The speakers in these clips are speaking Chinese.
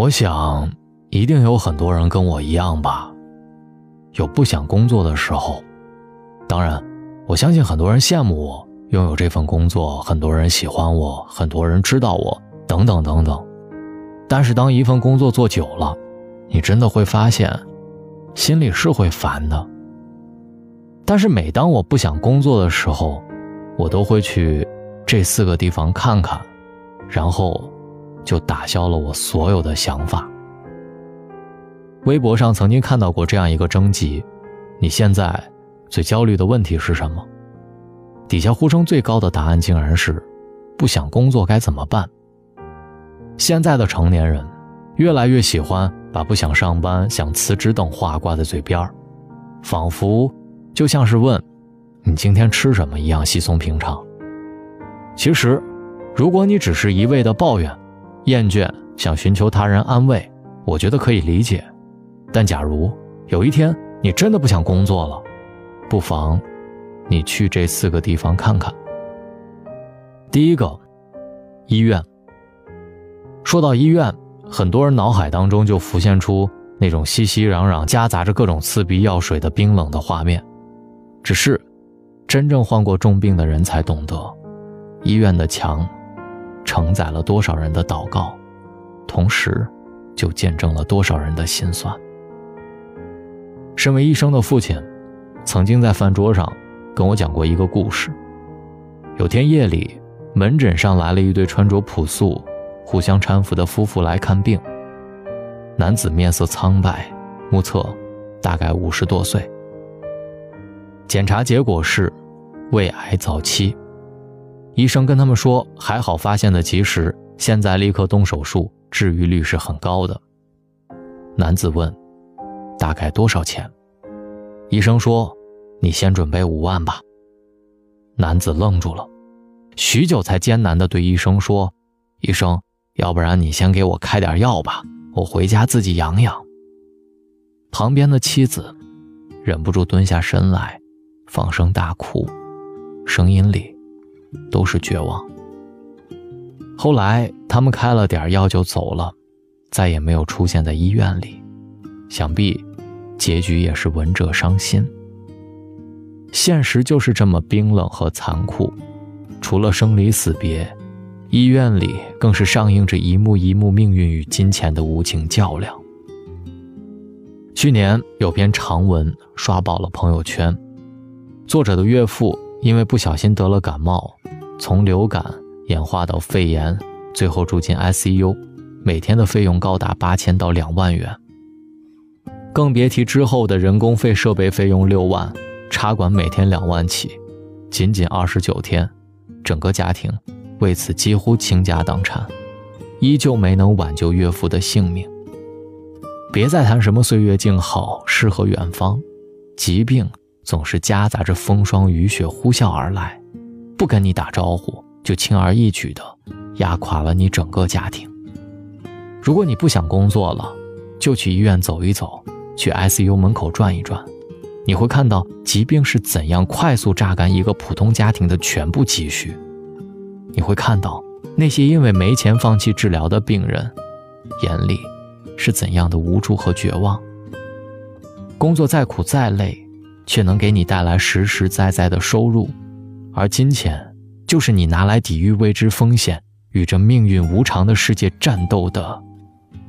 我想，一定有很多人跟我一样吧，有不想工作的时候。当然，我相信很多人羡慕我拥有这份工作，很多人喜欢我，很多人知道我，等等等等。但是，当一份工作做久了，你真的会发现，心里是会烦的。但是，每当我不想工作的时候，我都会去这四个地方看看，然后。就打消了我所有的想法。微博上曾经看到过这样一个征集：你现在最焦虑的问题是什么？底下呼声最高的答案竟然是不想工作该怎么办。现在的成年人越来越喜欢把不想上班、想辞职等话挂在嘴边仿佛就像是问你今天吃什么一样稀松平常。其实，如果你只是一味的抱怨，厌倦，想寻求他人安慰，我觉得可以理解。但假如有一天你真的不想工作了，不妨你去这四个地方看看。第一个，医院。说到医院，很多人脑海当中就浮现出那种熙熙攘攘、夹杂着各种刺鼻药水的冰冷的画面。只是，真正患过重病的人才懂得，医院的墙。承载了多少人的祷告，同时，就见证了多少人的心酸。身为医生的父亲，曾经在饭桌上跟我讲过一个故事。有天夜里，门诊上来了一对穿着朴素、互相搀扶的夫妇来看病。男子面色苍白，目测大概五十多岁。检查结果是胃癌早期。医生跟他们说：“还好发现的及时，现在立刻动手术，治愈率是很高的。”男子问：“大概多少钱？”医生说：“你先准备五万吧。”男子愣住了，许久才艰难地对医生说：“医生，要不然你先给我开点药吧，我回家自己养养。”旁边的妻子忍不住蹲下身来，放声大哭，声音里。都是绝望。后来他们开了点药就走了，再也没有出现在医院里。想必结局也是闻者伤心。现实就是这么冰冷和残酷，除了生离死别，医院里更是上映着一幕一幕命运与金钱的无情较量。去年有篇长文刷爆了朋友圈，作者的岳父因为不小心得了感冒。从流感演化到肺炎，最后住进 ICU，每天的费用高达八千到两万元。更别提之后的人工费、设备费用六万，插管每天两万起。仅仅二十九天，整个家庭为此几乎倾家荡产，依旧没能挽救岳父的性命。别再谈什么岁月静好、诗和远方，疾病总是夹杂着风霜雨雪呼啸而来。不跟你打招呼，就轻而易举的压垮了你整个家庭。如果你不想工作了，就去医院走一走，去 ICU 门口转一转，你会看到疾病是怎样快速榨干一个普通家庭的全部积蓄。你会看到那些因为没钱放弃治疗的病人，眼里是怎样的无助和绝望。工作再苦再累，却能给你带来实实在在的收入。而金钱，就是你拿来抵御未知风险、与这命运无常的世界战斗的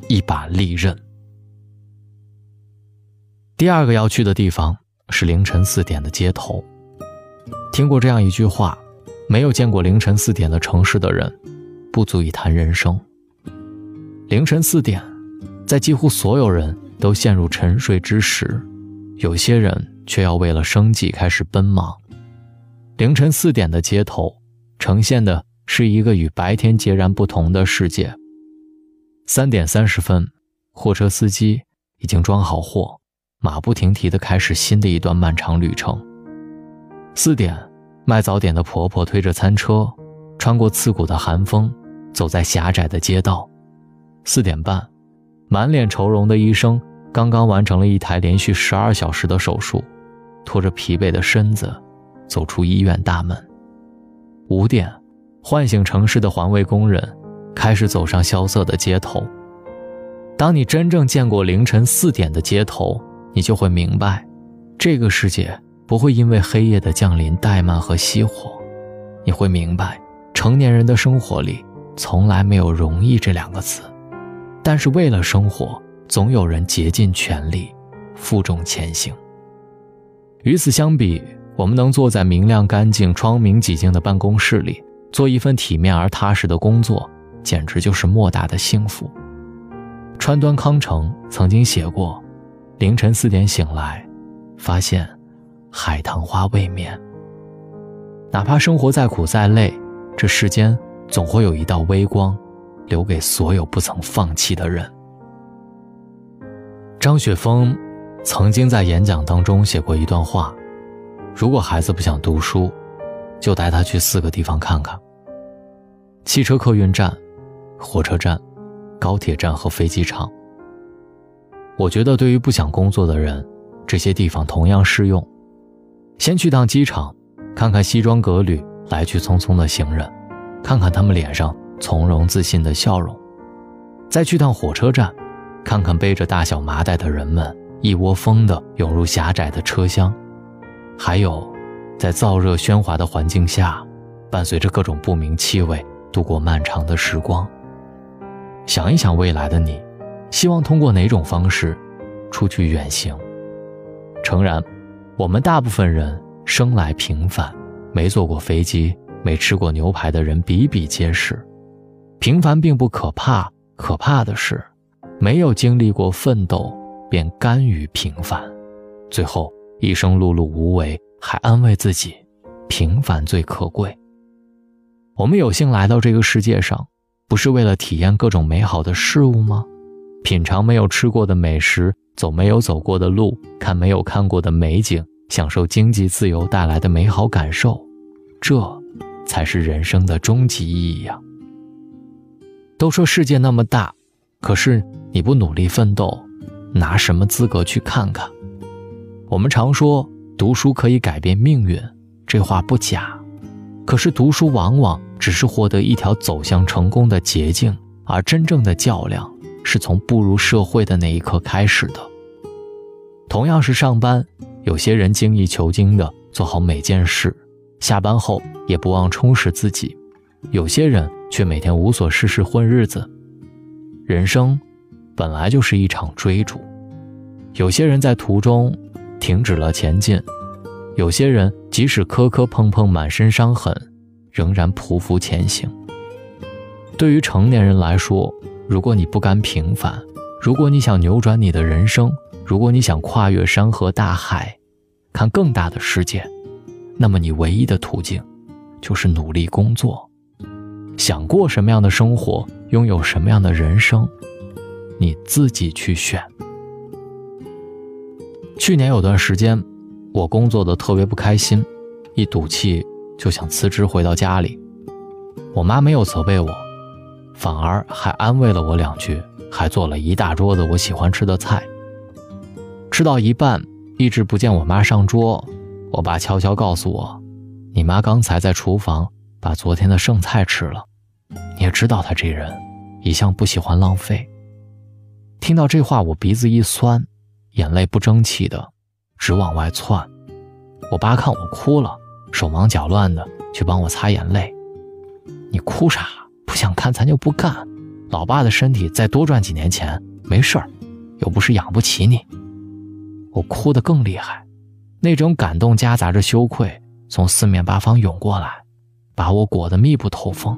一把利刃。第二个要去的地方是凌晨四点的街头。听过这样一句话：没有见过凌晨四点的城市的人，不足以谈人生。凌晨四点，在几乎所有人都陷入沉睡之时，有些人却要为了生计开始奔忙。凌晨四点的街头，呈现的是一个与白天截然不同的世界。三点三十分，货车司机已经装好货，马不停蹄地开始新的一段漫长旅程。四点，卖早点的婆婆推着餐车，穿过刺骨的寒风，走在狭窄的街道。四点半，满脸愁容的医生刚刚完成了一台连续十二小时的手术，拖着疲惫的身子。走出医院大门，五点，唤醒城市的环卫工人开始走上萧瑟的街头。当你真正见过凌晨四点的街头，你就会明白，这个世界不会因为黑夜的降临怠慢和熄火。你会明白，成年人的生活里从来没有容易这两个字，但是为了生活，总有人竭尽全力，负重前行。与此相比，我们能坐在明亮、干净、窗明几净的办公室里，做一份体面而踏实的工作，简直就是莫大的幸福。川端康成曾经写过：“凌晨四点醒来，发现海棠花未眠。哪怕生活再苦再累，这世间总会有一道微光，留给所有不曾放弃的人。”张雪峰曾经在演讲当中写过一段话：“如果孩子不想读书，就带他去四个地方看看：汽车客运站、火车站。”高铁站和飞机场。我觉得对于不想工作的人，这些地方同样适用。先去趟机场，看看西装革履、来去匆匆的行人，看看他们脸上从容自信的笑容；再去趟火车站，看看背着大小麻袋的人们一窝蜂地涌入狭窄的车厢；还有，在燥热喧哗的环境下，伴随着各种不明气味度过漫长的时光。想一想未来的你，希望通过哪种方式出去远行？诚然，我们大部分人生来平凡，没坐过飞机、没吃过牛排的人比比皆是。平凡并不可怕，可怕的是没有经历过奋斗便甘于平凡，最后一生碌碌无为，还安慰自己平凡最可贵。我们有幸来到这个世界上。不是为了体验各种美好的事物吗？品尝没有吃过的美食，走没有走过的路，看没有看过的美景，享受经济自由带来的美好感受，这才是人生的终极意义呀！都说世界那么大，可是你不努力奋斗，拿什么资格去看看？我们常说读书可以改变命运，这话不假，可是读书往往……只是获得一条走向成功的捷径，而真正的较量是从步入社会的那一刻开始的。同样是上班，有些人精益求精的做好每件事，下班后也不忘充实自己；有些人却每天无所事事混日子。人生本来就是一场追逐，有些人在途中停止了前进，有些人即使磕磕碰碰，满身伤痕。仍然匍匐前行。对于成年人来说，如果你不甘平凡，如果你想扭转你的人生，如果你想跨越山河大海，看更大的世界，那么你唯一的途径，就是努力工作。想过什么样的生活，拥有什么样的人生，你自己去选。去年有段时间，我工作的特别不开心，一赌气。就想辞职回到家里，我妈没有责备我，反而还安慰了我两句，还做了一大桌子我喜欢吃的菜。吃到一半，一直不见我妈上桌，我爸悄悄告诉我：“你妈刚才在厨房把昨天的剩菜吃了。”你也知道她这人一向不喜欢浪费。听到这话，我鼻子一酸，眼泪不争气的直往外窜。我爸看我哭了。手忙脚乱的去帮我擦眼泪，你哭啥？不想看咱就不干。老爸的身体再多赚几年钱没事儿，又不是养不起你。我哭得更厉害，那种感动夹杂着羞愧从四面八方涌过来，把我裹得密不透风。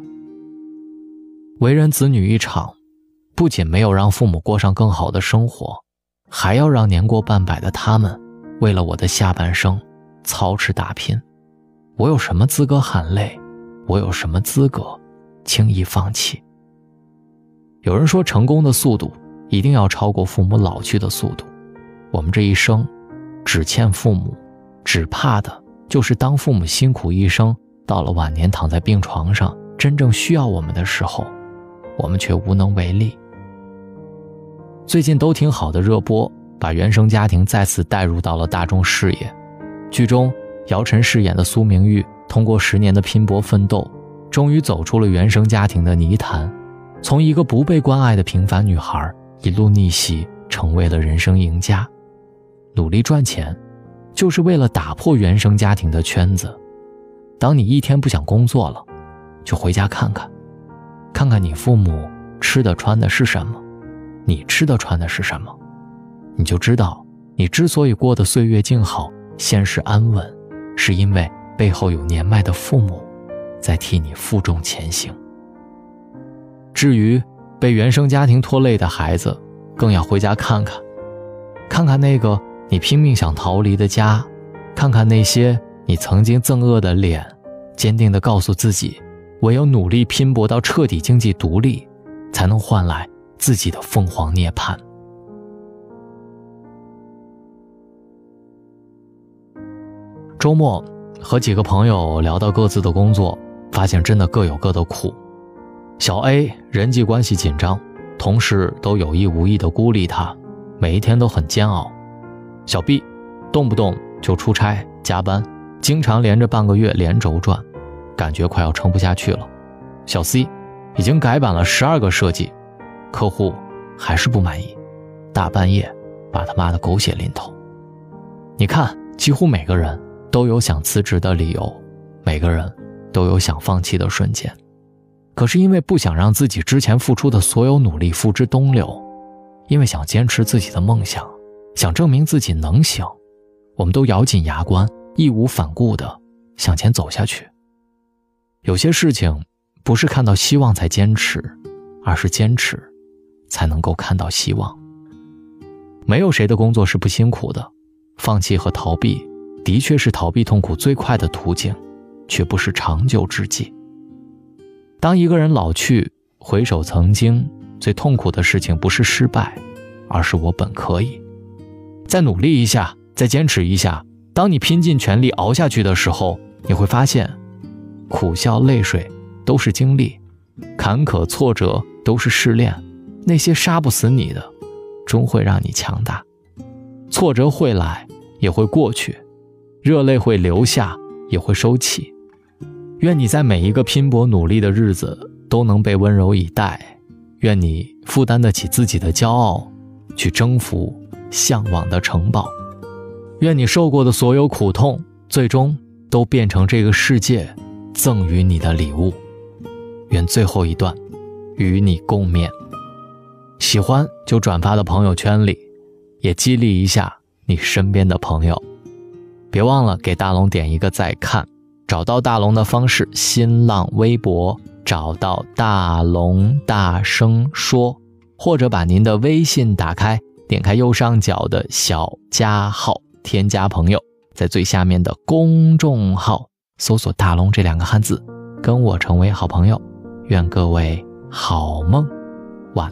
为人子女一场，不仅没有让父母过上更好的生活，还要让年过半百的他们为了我的下半生操持打拼。我有什么资格喊累？我有什么资格轻易放弃？有人说，成功的速度一定要超过父母老去的速度。我们这一生，只欠父母，只怕的就是当父母辛苦一生，到了晚年躺在病床上，真正需要我们的时候，我们却无能为力。最近都挺好的热播，把原生家庭再次带入到了大众视野，剧中。姚晨饰演的苏明玉，通过十年的拼搏奋斗，终于走出了原生家庭的泥潭，从一个不被关爱的平凡女孩，一路逆袭，成为了人生赢家。努力赚钱，就是为了打破原生家庭的圈子。当你一天不想工作了，就回家看看，看看你父母吃的穿的是什么，你吃的穿的是什么，你就知道，你之所以过得岁月静好、现实安稳，是因为背后有年迈的父母，在替你负重前行。至于被原生家庭拖累的孩子，更要回家看看，看看那个。你拼命想逃离的家，看看那些你曾经憎恶的脸，坚定地告诉自己，唯有努力拼搏到彻底经济独立，才能换来自己的凤凰涅槃。周末和几个朋友聊到各自的工作，发现真的各有各的苦。小 A 人际关系紧张，同事都有意无意的孤立他，每一天都很煎熬。小 B，动不动就出差加班，经常连着半个月连轴转，感觉快要撑不下去了。小 C，已经改版了十二个设计，客户还是不满意，大半夜把他骂得狗血淋头。你看，几乎每个人都有想辞职的理由，每个人都有想放弃的瞬间，可是因为不想让自己之前付出的所有努力付之东流，因为想坚持自己的梦想。想证明自己能行，我们都咬紧牙关，义无反顾地向前走下去。有些事情不是看到希望才坚持，而是坚持才能够看到希望。没有谁的工作是不辛苦的，放弃和逃避的确是逃避痛苦最快的途径，却不是长久之计。当一个人老去，回首曾经，最痛苦的事情不是失败，而是我本可以。再努力一下，再坚持一下。当你拼尽全力熬下去的时候，你会发现，苦笑泪水都是经历，坎坷挫折都是试炼。那些杀不死你的，终会让你强大。挫折会来，也会过去；热泪会流下，也会收起。愿你在每一个拼搏努力的日子都能被温柔以待。愿你负担得起自己的骄傲，去征服。向往的城堡，愿你受过的所有苦痛，最终都变成这个世界赠予你的礼物。愿最后一段与你共勉。喜欢就转发到朋友圈里，也激励一下你身边的朋友。别忘了给大龙点一个再看。找到大龙的方式：新浪微博找到大龙，大声说，或者把您的微信打开。点开右上角的小加号，添加朋友，在最下面的公众号搜索“大龙”这两个汉字，跟我成为好朋友。愿各位好梦，晚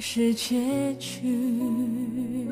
是结局。